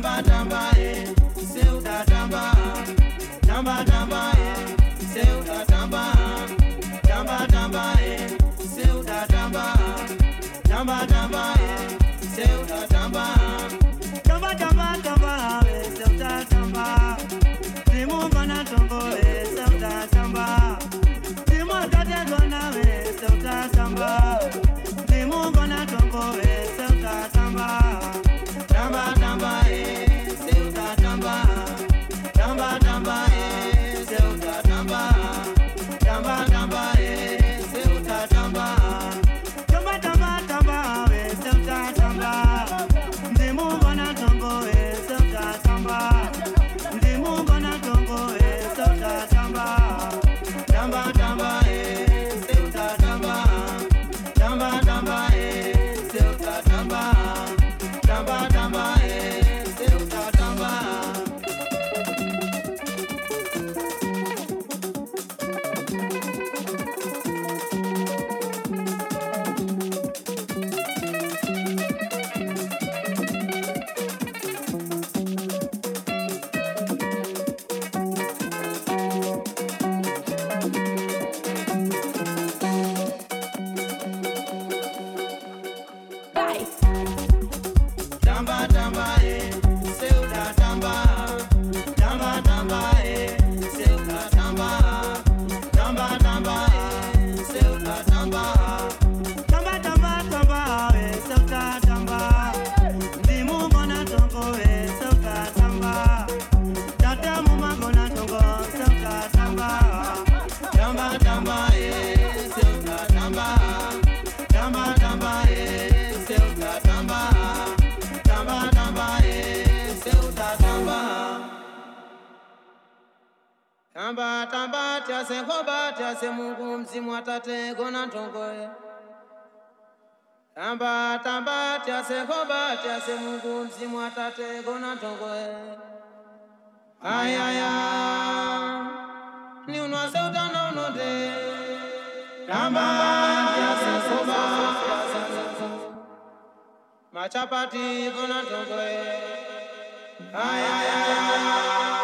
damba damba se chase ngoba se Mungu mzimu atate gona tongoe tamba tamba se chase ngoba se Mungu mzimu atate gona tongoe ayaya ni unwase utano unode. tamba chase ngoba chase Mungu machapati gona tongoe ayaya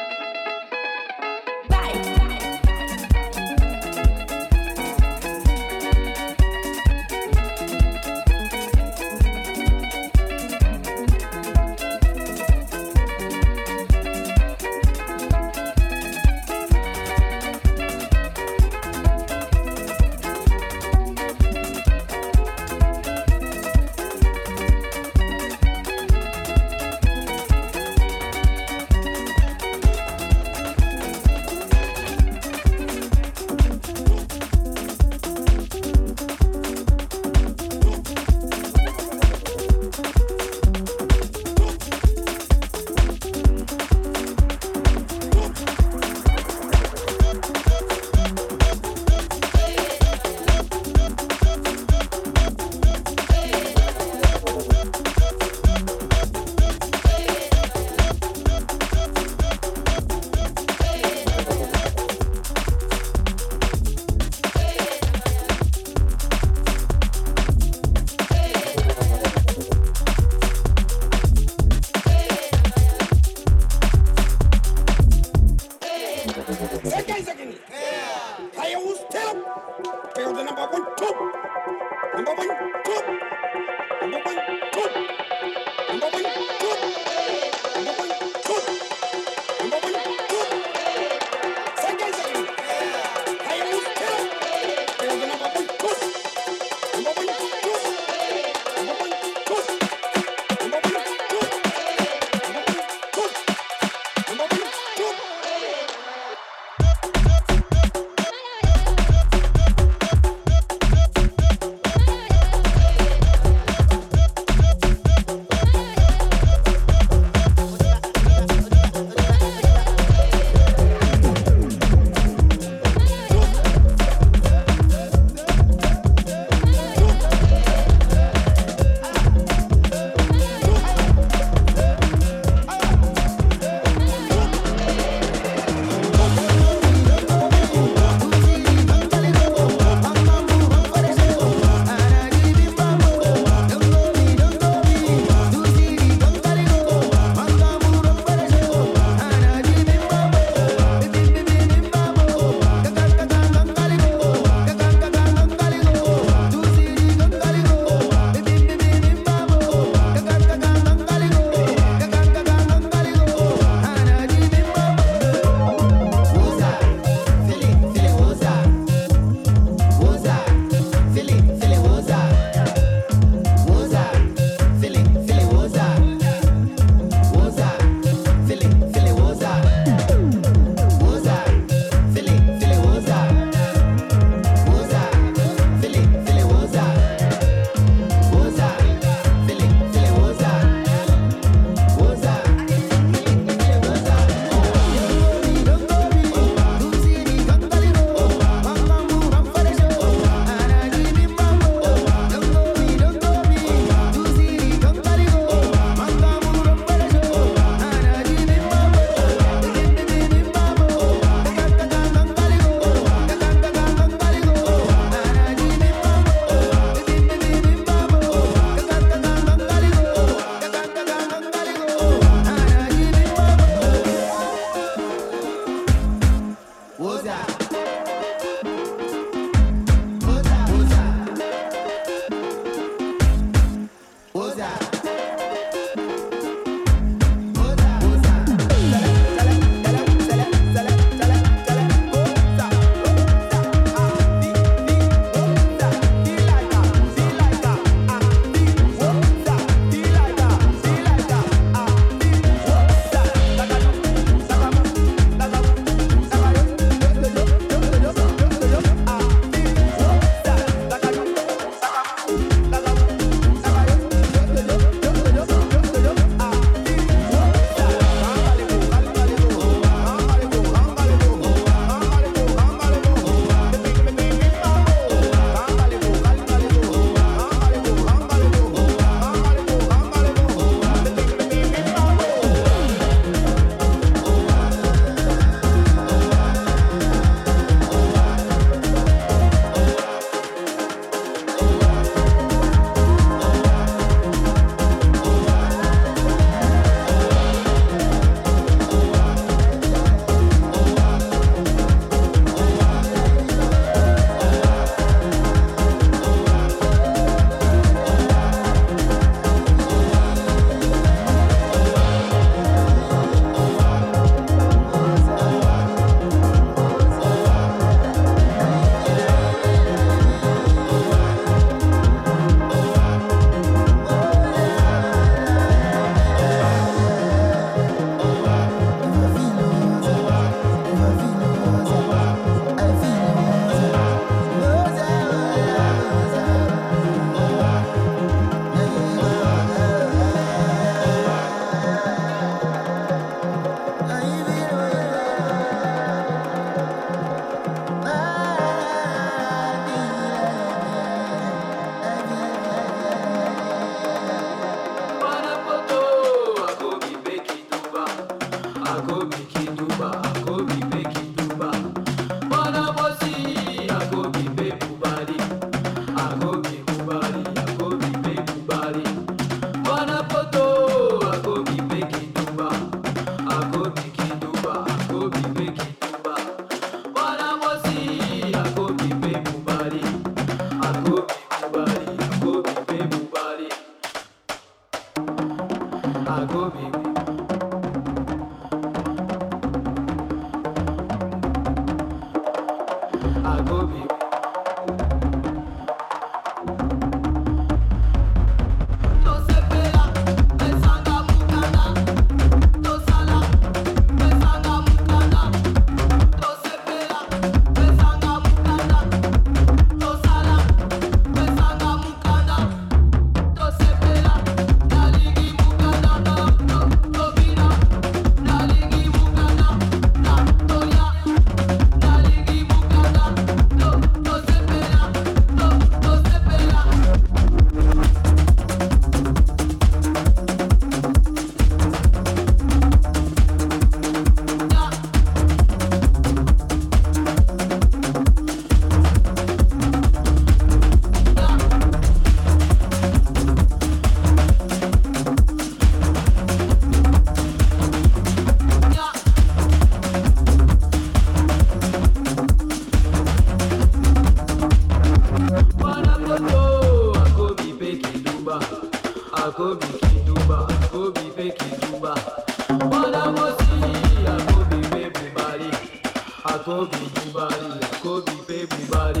Kobe, Bubari, Kobe, baby, Bubari.